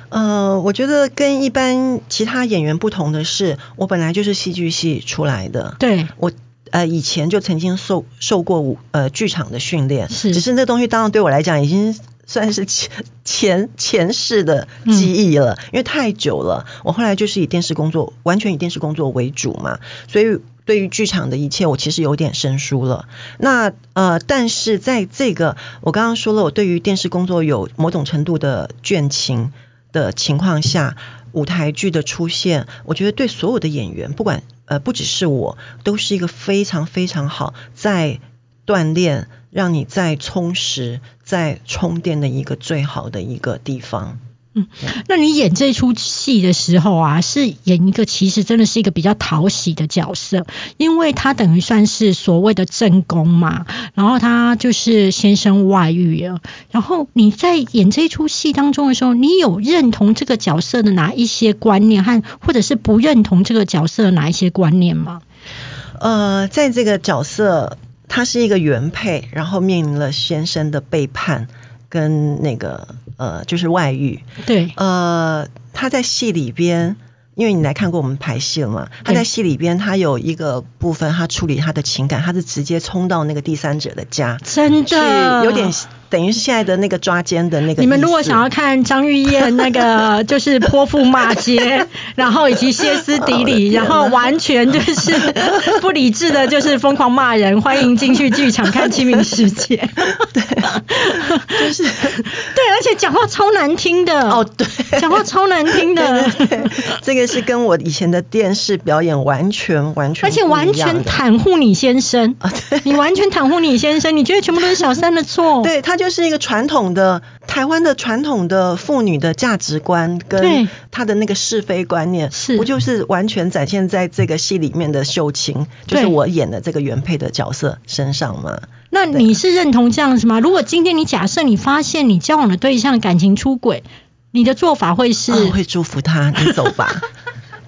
呃，我觉得跟一般其他演员不同的是，我本来就是戏剧系出来的。对，我呃以前就曾经受受过舞呃剧场的训练，是只是那东西当然对我来讲已经算是前前前世的记忆了，因为太久了。我后来就是以电视工作，完全以电视工作为主嘛，所以。对于剧场的一切，我其实有点生疏了。那呃，但是在这个我刚刚说了，我对于电视工作有某种程度的倦情的情况下，舞台剧的出现，我觉得对所有的演员，不管呃不只是我，都是一个非常非常好在锻炼，让你再充实、再充电的一个最好的一个地方。嗯，那你演这出戏的时候啊，是演一个其实真的是一个比较讨喜的角色，因为他等于算是所谓的正宫嘛，然后他就是先生外遇了，然后你在演这出戏当中的时候，你有认同这个角色的哪一些观念，和或者是不认同这个角色的哪一些观念吗？呃，在这个角色，他是一个原配，然后面临了先生的背叛跟那个呃，就是外遇。对，呃，他在戏里边，因为你来看过我们排戏了嘛，他在戏里边，他有一个部分，他处理他的情感，他是直接冲到那个第三者的家，真去的有点等于是现在的那个抓奸的那个。你们如果想要看张玉燕那个 <laughs> 就是泼妇骂街，<laughs> 然后以及歇斯底里，然后完全就是 <laughs> 不理智的，就是疯狂骂人，欢迎进去剧场看《清明时节》。对，就是对，而且讲话超难听的哦，对，讲话超难听的。对对对这个是跟我以前的电视表演完全完全，而且完全袒护你先生啊！你完全袒护你先生，你觉得全部都是小三的错？对他就是一个传统的台湾的传统的妇女的价值观跟她的那个是非观念，是不就是完全展现在这个戏里面的秀琴，就是我演的这个原配的角色身上吗？那你是认同这样子吗？如果今天你假设你发现你交往的对象感情出轨，你的做法会是？会祝福他，你走吧。<laughs>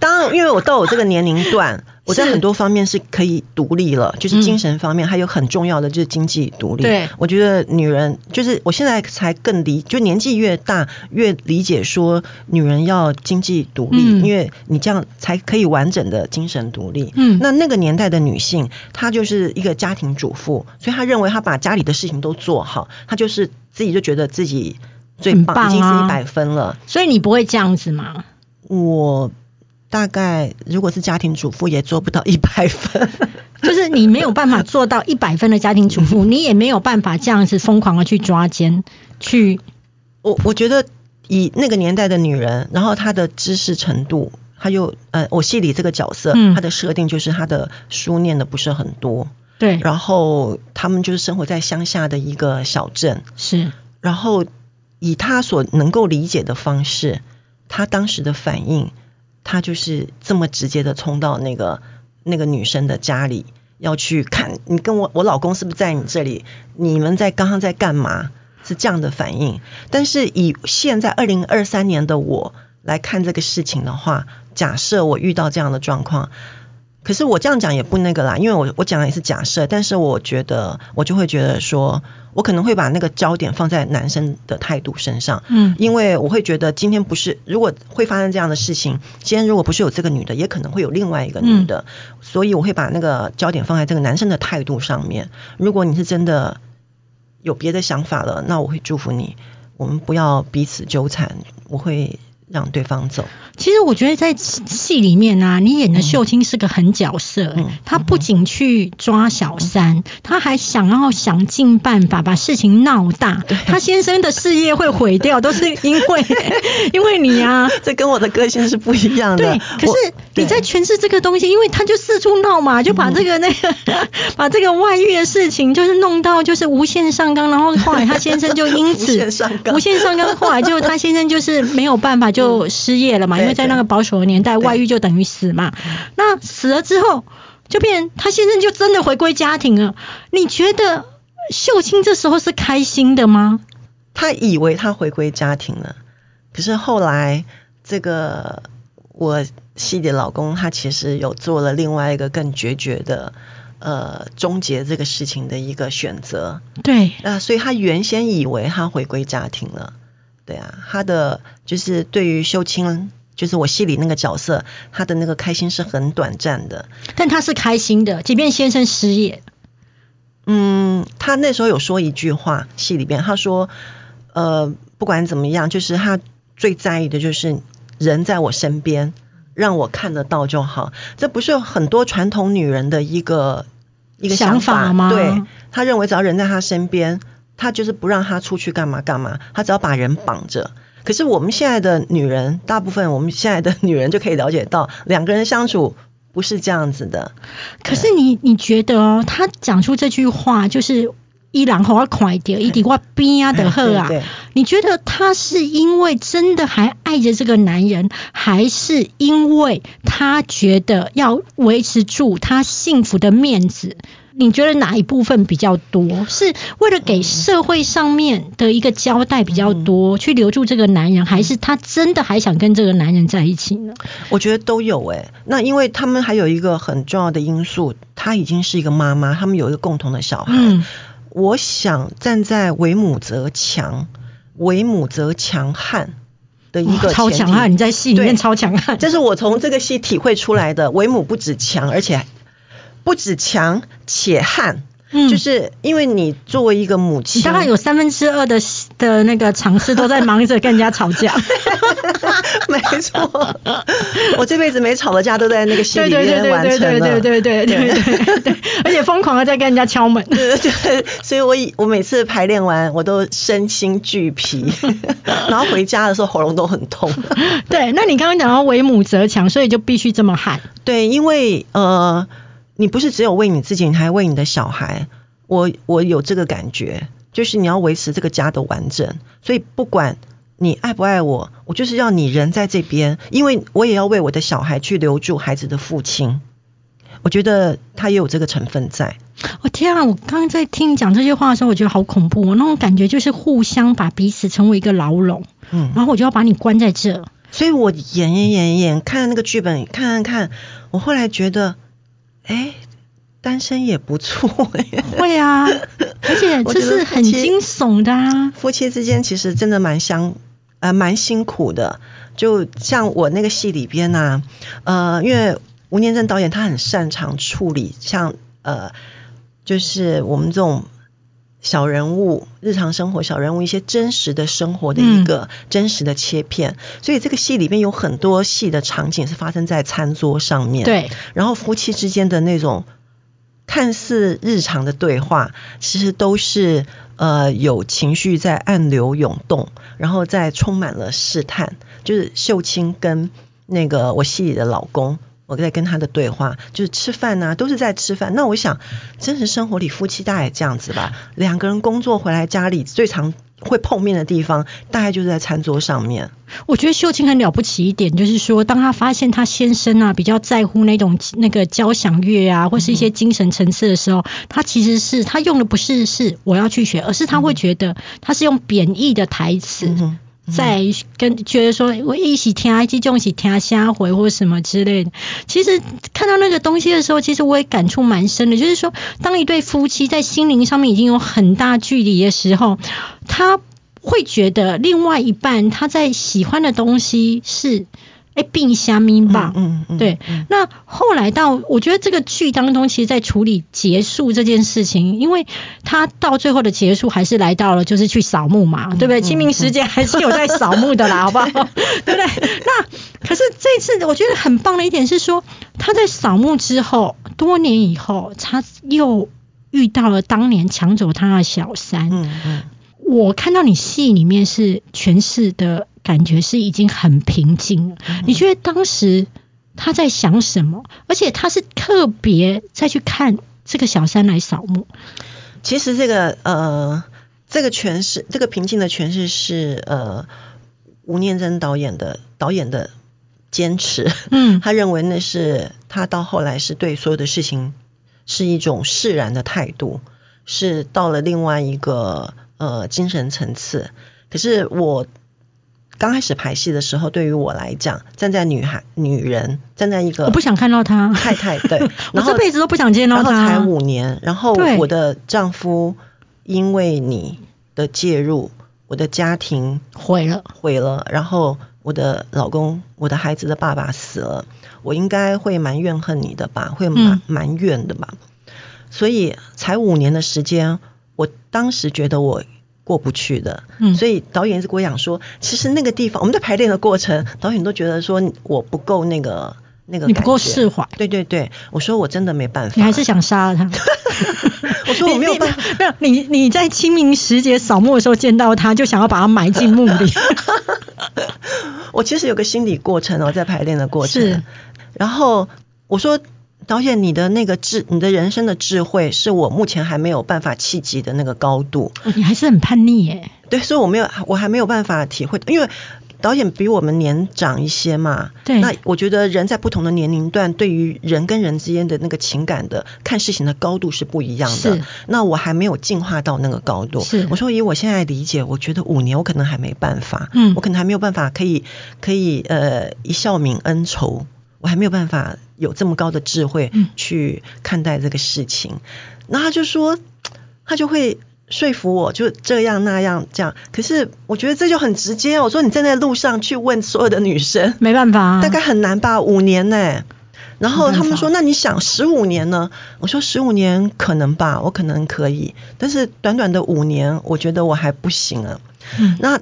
当然，因为我到我这个年龄段，我在很多方面是可以独立了，就是精神方面，还有很重要的就是经济独立。对，我觉得女人就是我现在才更理，就年纪越大越理解说女人要经济独立，因为你这样才可以完整的精神独立。嗯，那那个年代的女性，她就是一个家庭主妇，所以她认为她把家里的事情都做好，她就是自己就觉得自己最棒，已经是一百分了。所以你不会这样子吗？我。大概如果是家庭主妇也做不到一百分，<laughs> 就是你没有办法做到一百分的家庭主妇，你也没有办法这样子疯狂的去抓奸去。我我觉得以那个年代的女人，然后她的知识程度，她又呃，我戏里这个角色，她的设定就是她的书念的不是很多，对，然后他们就是生活在乡下的一个小镇，是，然后以她所能够理解的方式，她当时的反应。他就是这么直接的冲到那个那个女生的家里，要去看你跟我我老公是不是在你这里？你们在刚刚在干嘛？是这样的反应。但是以现在二零二三年的我来看这个事情的话，假设我遇到这样的状况。可是我这样讲也不那个啦，因为我我讲的也是假设，但是我觉得我就会觉得说，我可能会把那个焦点放在男生的态度身上，嗯，因为我会觉得今天不是如果会发生这样的事情，今天如果不是有这个女的，也可能会有另外一个女的，所以我会把那个焦点放在这个男生的态度上面。如果你是真的有别的想法了，那我会祝福你，我们不要彼此纠缠，我会。让对方走。其实我觉得在戏里面啊，你演的秀清是个狠角色。嗯，他不仅去抓小三，他还想要想尽办法把事情闹大。他先生的事业会毁掉，都是因为 <laughs> 因为你啊。这跟我的个性是不一样的。对，可是你在诠释这个东西，因为他就四处闹嘛，就把这个那个 <laughs> 把这个外遇的事情，就是弄到就是无限上纲，然后后来他先生就因此 <laughs> 无限上纲，无限上纲，后来就他先生就是没有办法。就失业了嘛，因为在那个保守的年代，外遇就等于死嘛。那死了之后，就变他先生就真的回归家庭了。你觉得秀清这时候是开心的吗？他以为他回归家庭了，可是后来这个我戏的老公，他其实有做了另外一个更决绝的呃终结这个事情的一个选择。对啊，所以他原先以为他回归家庭了。对啊，他的就是对于秀清，就是我戏里那个角色，他的那个开心是很短暂的。但他是开心的，即便先生失业。嗯，他那时候有说一句话，戏里边他说，呃，不管怎么样，就是他最在意的就是人在我身边，让我看得到就好。这不是很多传统女人的一个一个想法吗？对他认为只要人在他身边。他就是不让他出去干嘛干嘛，他只要把人绑着。可是我们现在的女人，大部分我们现在的女人就可以了解到，两个人相处不是这样子的。可是你你觉得哦，他讲出这句话就是一然后要快点，一滴我边啊的喝啊。你觉得他是因为真的还爱着这个男人，还是因为他觉得要维持住他幸福的面子？你觉得哪一部分比较多？是为了给社会上面的一个交代比较多，去留住这个男人，还是他真的还想跟这个男人在一起呢？我觉得都有诶。那因为他们还有一个很重要的因素，她已经是一个妈妈，他们有一个共同的小孩。嗯，我想站在为母则强，为母则强悍的一个超强悍。你在戏里面超强悍，这是我从这个戏体会出来的。为母不止强，而且。不止强且悍，嗯就是因为你作为一个母你亲，大概有三分之二的的那个尝试都在忙着跟人家吵架。<laughs> 没错，我这辈子没吵的架都在那个心里面完成了。对对对对对对对对，而且疯狂的在跟人家敲门。对对对，所以我以我每次排练完，我都身心俱疲，<laughs> 然后回家的时候喉咙都很痛。对，那你刚刚讲到为母则强，所以就必须这么喊。对，因为呃，你不是只有为你自己，你还为你的小孩。我我有这个感觉，就是你要维持这个家的完整，所以不管你爱不爱我，我就是要你人在这边，因为我也要为我的小孩去留住孩子的父亲。我觉得他也有这个成分在。我、天啊！我刚刚在听你讲这些话的时候，我觉得好恐怖、哦，那种感觉就是互相把彼此成为一个牢笼，嗯，然后我就要把你关在这。所以我演演演演，看那个剧本，看看看，我后来觉得，哎，单身也不错耶。<laughs> 会啊，而且我这是很惊悚的啊。夫妻之间其实真的蛮相呃蛮辛苦的，就像我那个戏里边呢、呃，因为吴念真导演他很擅长处理像呃，就是我们这种小人物、日常生活小人物一些真实的生活的一个真实的切片，所以这个戏里面有很多戏的场景是发生在餐桌上面，，对，然后夫妻之间的那种看似日常的对话，其实都是呃有情绪在暗流涌动，然后在充满了试探。就是秀清跟那个我戏里的老公，我在跟他的对话，就是吃饭呐、都是在吃饭。那我想，真实生活里夫妻大概这样子吧，两个人工作回来家里最常会碰面的地方，大概就是在餐桌上面。我觉得秀清很了不起一点，就是说，当她发现她先生啊比较在乎那种那个交响乐啊，或是一些精神层次的时候，她其实是她用的不是是我要去学，而是她会觉得她是用贬义的台词。嗯在跟觉得说，我一起听一种是听下回或什么之类的。其实看到那个东西的时候，其实我也感触蛮深的，就是说，当一对夫妻在心灵上面已经有很大距离的时候，他会觉得另外一半他在喜欢的东西是。哎，并虾米吧，嗯嗯，对。那后来到，我觉得这个剧当中，其实在处理结束这件事情，因为他到最后的结束还是来到了，就是去扫墓嘛，对不对？清明时节还是有在扫墓的啦，<laughs> 好不好？对不对？那可是这次我觉得很棒的一点是说，他在扫墓之后，多年以后，他又遇到了当年抢走他的小三。嗯嗯。我看到你戏里面是诠释的感觉是已经很平静了，你觉得当时他在想什么？而且他是特别再去看这个小三来扫墓。其实这个呃，这个诠释，这个平静的诠释是呃吴念真导演的导演的坚持。嗯 <laughs> 他认为那是他到后来是对所有的事情是一种释然的态度，是到了另外一个呃精神层次。可是我刚开始排戏的时候，对于我来讲，站在女孩女人，站在一个我不想看到她，太太对，<laughs> 我然后这辈子都不想见到然后才。五年，然后我的丈夫因为你的介入，我的家庭毁了，毁了，然后我的老公，我的孩子的爸爸死了，我应该会蛮怨恨你的吧，会蛮嗯蛮怨的吧。所以才五年的时间，我当时觉得我过不去的，嗯。所以导演一直跟我讲说，其实那个地方我们在排练的过程，导演都觉得说我不够那个那个你不够释怀，对对对，我说我真的没办法，你还是想杀了他。<laughs> 我说我没有办法，没有你你在清明时节扫墓的时候见到他，就想要把他埋进墓里。<laughs> 我其实有个心理过程哦，在排练的过程。是，然后我说导演，你的那个智，你的人生的智慧，是我目前还没有办法企及的那个高度。哦你还是很叛逆耶。对，所以我没有，我还没有办法体会，因为。导演比我们年长一些嘛，对那我觉得人在不同的年龄段，对于人跟人之间的那个情感的看事情的高度是不一样的是。那我还没有进化到那个高度。是我说以我现在理解，我觉得五年我可能还没办法，嗯我可能还没有办法可以可以呃一笑泯恩仇，我还没有办法有这么高的智慧嗯去看待这个事情。那他就说，他就会说服我，就这样那样这样。可是我觉得这就很直接哦。我说你站在路上去问所有的女生，没办法、啊，大概很难吧？五年呢？然后他们说：“那你想十五年呢？”我说：“十五年可能吧，我可能可以，但是短短的五年，我觉得我还不行啊。嗯那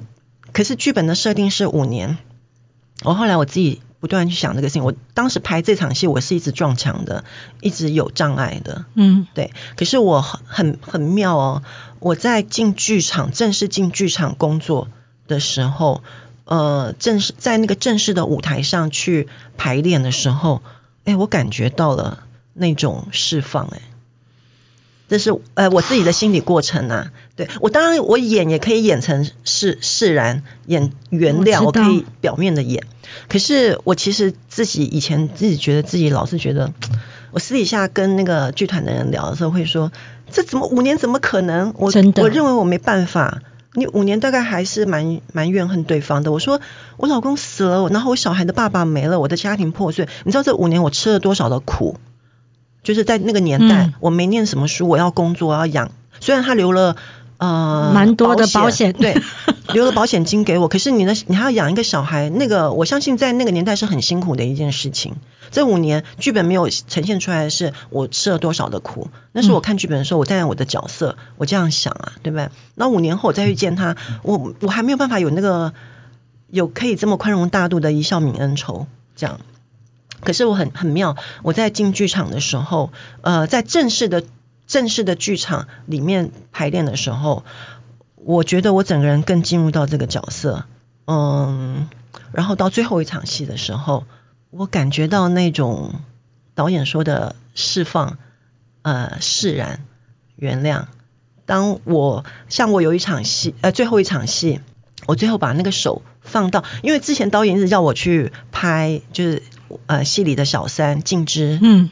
可是剧本的设定是五年，我后来我自己不断去想这个事情。我当时拍这场戏，我是一直撞墙的，一直有障碍的。嗯对，可是我很很很妙哦，我在进剧场正式进剧场工作的时候，呃，正式在那个正式的舞台上去排练的时候，哎，我感觉到了那种释放，哎，这是呃我自己的心理过程啊。对我当然我演也可以演成释释然，演原谅，我我可以表面的演。可是我其实自己以前自己觉得自己老是觉得，我私底下跟那个剧团的人聊的时候会说，这怎么五年怎么可能？我真的我认为我没办法。你五年大概还是蛮蛮怨恨对方的。我说我老公死了，然后我小孩的爸爸没了，我的家庭破碎。你知道这五年我吃了多少的苦？就是在那个年代，嗯我没念什么书，我要工作，我要养。虽然他留了呃蛮多的保险对，留了保险金给我，可是你的你还要养一个小孩，那个我相信在那个年代是很辛苦的一件事情。这五年剧本没有呈现出来的是我吃了多少的苦，那是我看剧本的时候，我站在我的角色，我这样想啊，对不对？那五年后我再去见他，我我还没有办法有那个有可以这么宽容大度的一笑泯恩仇这样。可是我很很妙，我在进剧场的时候，呃，在正式的正式的剧场里面排练的时候，我觉得我整个人更进入到这个角色，嗯，然后到最后一场戏的时候，我感觉到那种导演说的释放，呃，释然、原谅。当我像我有一场戏，呃，最后一场戏，我最后把那个手放到，因为之前导演一直叫我去拍，就是呃戏里的小三静之，嗯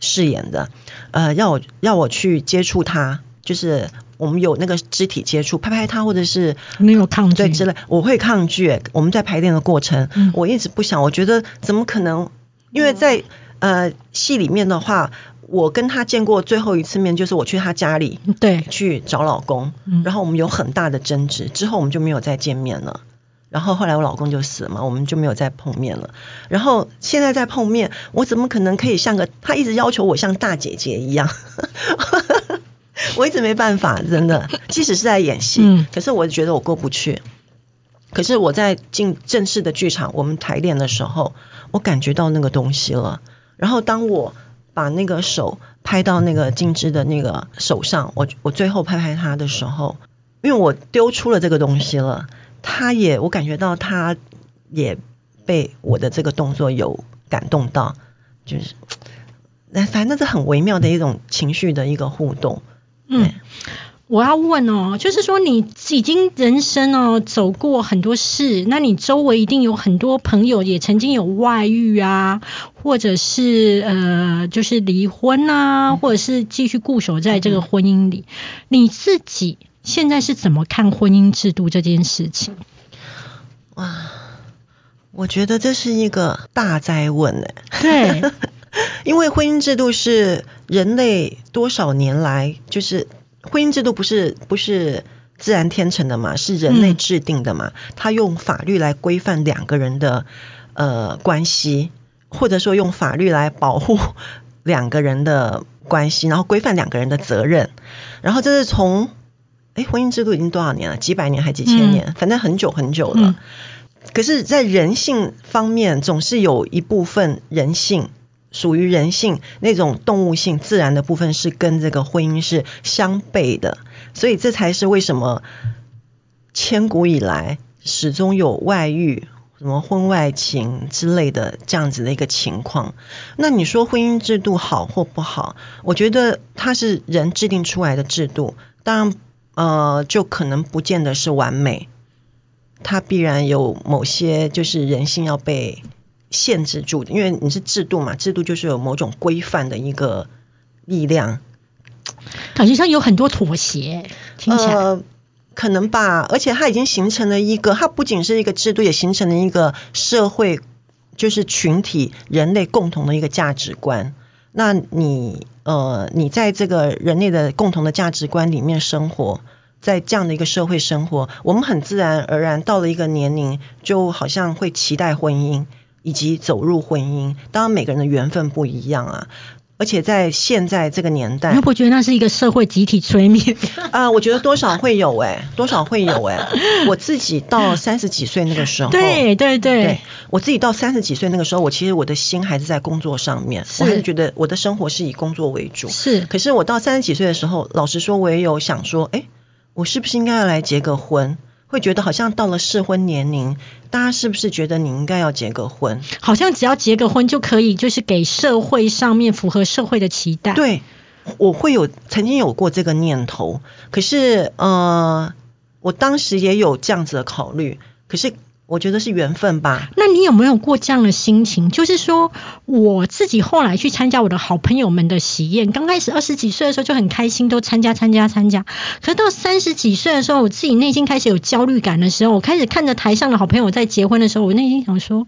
饰演的，呃，要我要我去接触他，就是我们有那个肢体接触，拍拍他，或者是没有抗拒对之类，我会抗拒。我们在排练的过程，嗯我一直不想，我觉得怎么可能？因为在呃戏里面的话，我跟他见过最后一次面，就是我去他家里对，去找老公，嗯然后我们有很大的争执，之后我们就没有再见面了。然后后来我老公就死了嘛，我们就没有再碰面了。然后现在再碰面，我怎么可能可以像个他一直要求我像大姐姐一样？<laughs> 我一直没办法，真的。即使是在演戏，嗯可是我觉得我过不去。可是我在进正式的剧场，我们排练的时候，我感觉到那个东西了。然后当我把那个手拍到那个金枝的那个手上，我我最后拍拍他的时候，因为我丢出了这个东西了，他也我感觉到他也被我的这个动作有感动到，就是，那反正是很微妙的一种情绪的一个互动。嗯，我要问哦，就是说你已经人生哦走过很多事，那你周围一定有很多朋友也曾经有外遇啊，或者是呃就是离婚啊，或者是继续固守在这个婚姻里，你自己现在是怎么看婚姻制度这件事情？哇，我觉得这是一个大灾问呢。对，<laughs> 因为婚姻制度是人类多少年来，就是婚姻制度不是不是自然天成的嘛，是人类嗯制定的嘛。他用法律来规范两个人的呃关系，或者说用法律来保护 <laughs> 两个人的关系，然后规范两个人的责任。然后这是从哎婚姻制度已经多少年了？几百年还几千年？反正很久很久了。嗯可是，在人性方面，总是有一部分人性属于人性那种动物性、自然的部分是跟这个婚姻是相悖的，所以这才是为什么千古以来始终有外遇、什么婚外情之类的这样子的一个情况。那你说婚姻制度好或不好？我觉得它是人制定出来的制度，当然呃，就可能不见得是完美。它必然有某些就是人性要被限制住的，因为你是制度嘛，制度就是有某种规范的一个力量。感觉上有很多妥协，听起来，呃，可能吧，而且它已经形成了一个，它不仅是一个制度，也形成了一个社会，就是群体人类共同的一个价值观。那你呃，你在这个人类的共同的价值观里面生活，在这样的一个社会生活，我们很自然而然到了一个年龄，就好像会期待婚姻。以及走入婚姻。当然每个人的缘分不一样啊。而且在现在这个年代，你会不会觉得那是一个社会集体催眠？<laughs> 啊，我觉得多少会有哎、多少会有哎、<laughs> 我自己到三十几岁那个时候，对对对对，我自己到三十几岁那个时候，我其实我的心还是在工作上面，我还是觉得我的生活是以工作为主。是可是我到三十几岁的时候，老实说，我也有想说，哎，我是不是应该要来结个婚？会觉得好像到了适婚年龄，大家是不是觉得你应该要结个婚？好像只要结个婚就可以，就是给社会上面符合社会的期待。，对，我会有曾经有过这个念头，可是呃，我当时也有这样子的考虑，可是我觉得是缘分吧。那你有没有过这样的心情？就是说，我自己后来去参加我的好朋友们的喜宴，刚开始二十几岁的时候就很开心，都参加参加参加。可是到三十几岁的时候，我自己内心开始有焦虑感的时候，我开始看着台上的好朋友在结婚的时候，我内心想说，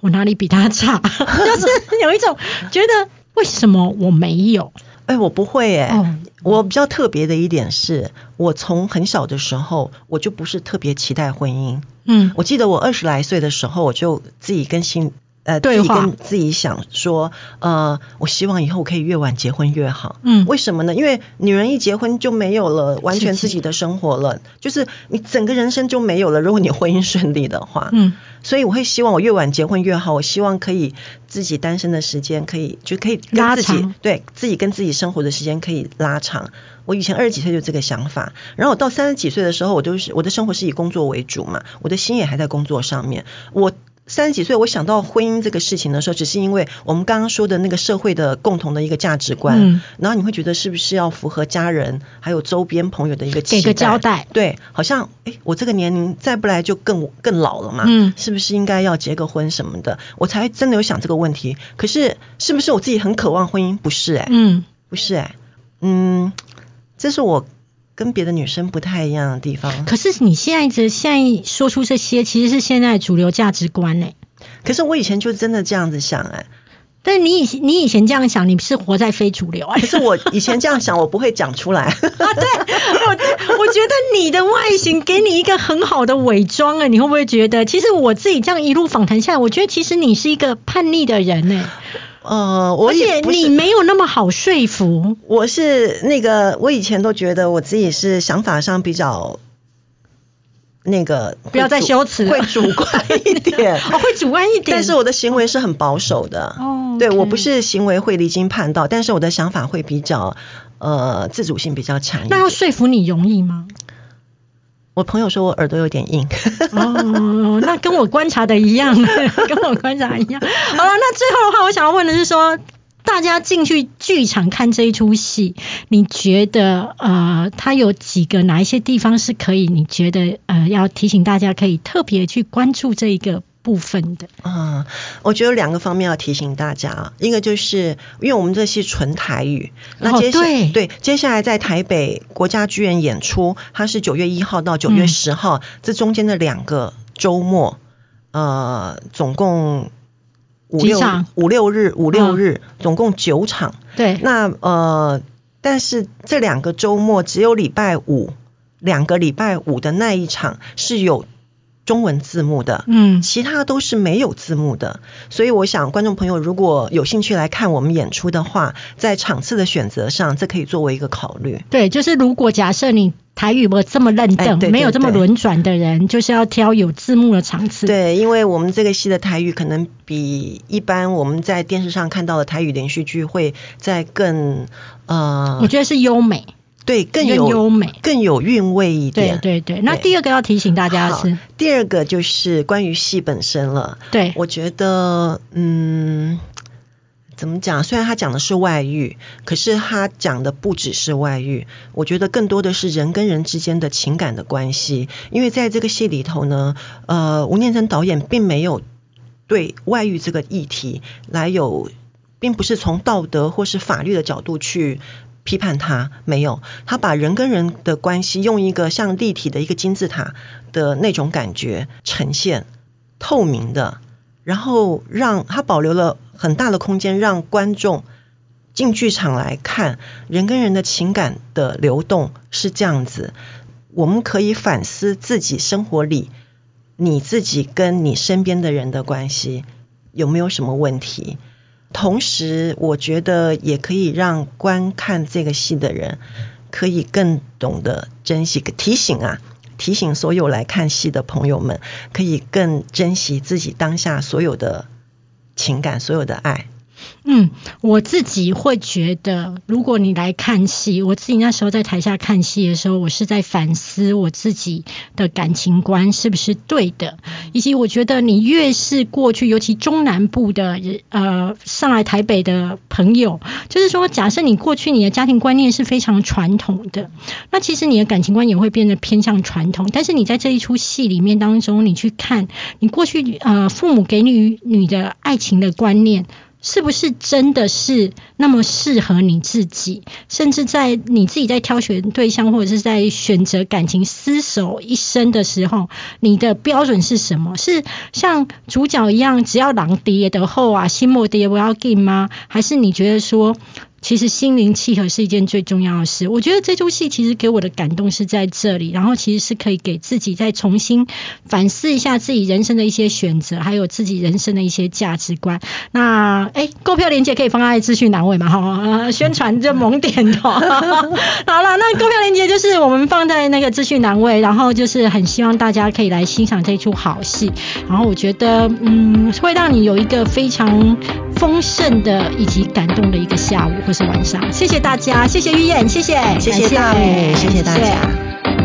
我哪里比他差？<laughs> 就是有一种觉得为什么我没有？哎，我不会哎、哦我比较特别的一点是，我从很小的时候我就不是特别期待婚姻。嗯，我记得我二十来岁的时候，我就自己跟心呃对话自己跟自己想说，呃，我希望以后可以越晚结婚越好。嗯为什么呢？因为女人一结婚就没有了完全自己的生活了，就是你整个人生就没有了。如果你婚姻顺利的话，嗯，所以我会希望我越晚结婚越好。我希望可以自己单身的时间可以就可以跟拉自己长对自己跟自己生活的时间可以拉长。我以前二十几岁就这个想法，然后我到三十几岁的时候，我都是我的生活是以工作为主嘛，我的心也还在工作上面。我三十几岁，我想到婚姻这个事情的时候，只是因为我们刚刚说的那个社会的共同的一个价值观，嗯然后你会觉得是不是要符合家人还有周边朋友的一个期给个交代对，好像诶，我这个年龄再不来就更更老了嘛，嗯是不是应该要结个婚什么的？我才真的有想这个问题。可是是不是我自己很渴望婚姻？不是诶，嗯，不是诶，嗯，这是我跟别的女生不太一样的地方。可是你现在这现在说出这些，其实是现在主流价值观呢。可是我以前就真的这样子想诶。但你以前你以前这样想，你是活在非主流哎。可是我以前这样想，我不会讲出来。<laughs> 啊，对，我我觉得你的外形给你一个很好的伪装啊，你会不会觉得？其实我自己这样一路访谈下来，我觉得其实你是一个叛逆的人哎，呃，我而且也你没有那么好说服。我是那个，我以前都觉得我自己是想法上比较那个，不要再会主修辞了会主观一点，<laughs> 哦，会主观一点。但是我的行为是很保守的。哦对我不是行为会离经叛道，但是我的想法会比较呃自主性比较强。那要说服你容易吗？我朋友说我耳朵有点硬。哦，那跟我观察的一样，<laughs> 跟我观察一样。好了，那最后的话，我想要问的是说，大家进去剧场看这一出戏，你觉得呃，它有几个哪一些地方是可以？你觉得呃，要提醒大家可以特别去关注这一个部分的？嗯，我觉得有两个方面要提醒大家啊，一个就是因为我们这是纯台语，那哦接下、对。对接下来在台北国家剧院演出，它是九月一号到九月嗯。十号、这中间的两个周末，呃，总共五六五六日五六嗯。日，总共九场。对，那呃，但是这两个周末只有礼拜五，两个礼拜五的那一场是有中文字幕的，嗯，其他都是没有字幕的，所以我想观众朋友如果有兴趣来看我们演出的话，在场次的选择上，这可以作为一个考虑。对，就是如果假设你台语没有这么认证，哎对对没有这么轮转的人，就是要挑有字幕的场次。，对，因为我们这个戏的台语可能比一般我们在电视上看到的台语连续剧会再更呃，我觉得是优美，对更更有优美。更有韵味一对点。对对，那第二个要提醒大家的是，第二个就是关于戏本身了。对，我觉得，嗯，怎么讲？虽然他讲的是外遇，可是他讲的不只是外遇，我觉得更多的是人跟人之间的情感的关系。因为在这个戏里头呢，呃，吴念真导演并没有对外遇这个议题来有，并不是从道德或是法律的角度去。批判他没有，他把人跟人的关系用一个像立体的一个金字塔的那种感觉呈现，透明的，然后让他保留了很大的空间，让观众进剧场来看人跟人的情感的流动是这样子。我们可以反思自己生活里你自己跟你身边的人的关系，有没有什么问题。同时，我觉得也可以让观看这个戏的人可以更懂得珍惜，提醒啊，提醒所有来看戏的朋友们，可以更珍惜自己当下所有的情感，所有的爱。嗯，我自己会觉得，如果你来看戏，我自己那时候在台下看戏的时候，我是在反思我自己的感情观是不是对的，以及我觉得你越是过去，尤其中南部的呃上来台北的朋友，就是说，假设你过去你的家庭观念是非常传统的，那其实你的感情观也会变得偏向传统。但是你在这一出戏里面当中，你去看你过去呃父母给你你的爱情的观念。是不是真的是那么适合你自己？甚至在你自己在挑选对象，或者是在选择感情厮守一生的时候，你的标准是什么？是像主角一样，只要狼爹的后啊，心莫爹我要 g 吗？还是你觉得说？其实心灵契合是一件最重要的事。我觉得这出戏其实给我的感动是在这里，然后其实是可以给自己再重新反思一下自己人生的一些选择，还有自己人生的一些价值观。那哎，购票链接可以放在资讯栏位嘛？哈，宣传就猛点头。<laughs> 好了，那购票链接就是我们放在那个资讯栏位，然后就是很希望大家可以来欣赏这出好戏。然后我觉得，嗯，会让你有一个非常丰盛的以及感动的一个下午。或是晚上，谢谢大家，谢谢玉燕，谢谢，谢谢大美，谢谢大家。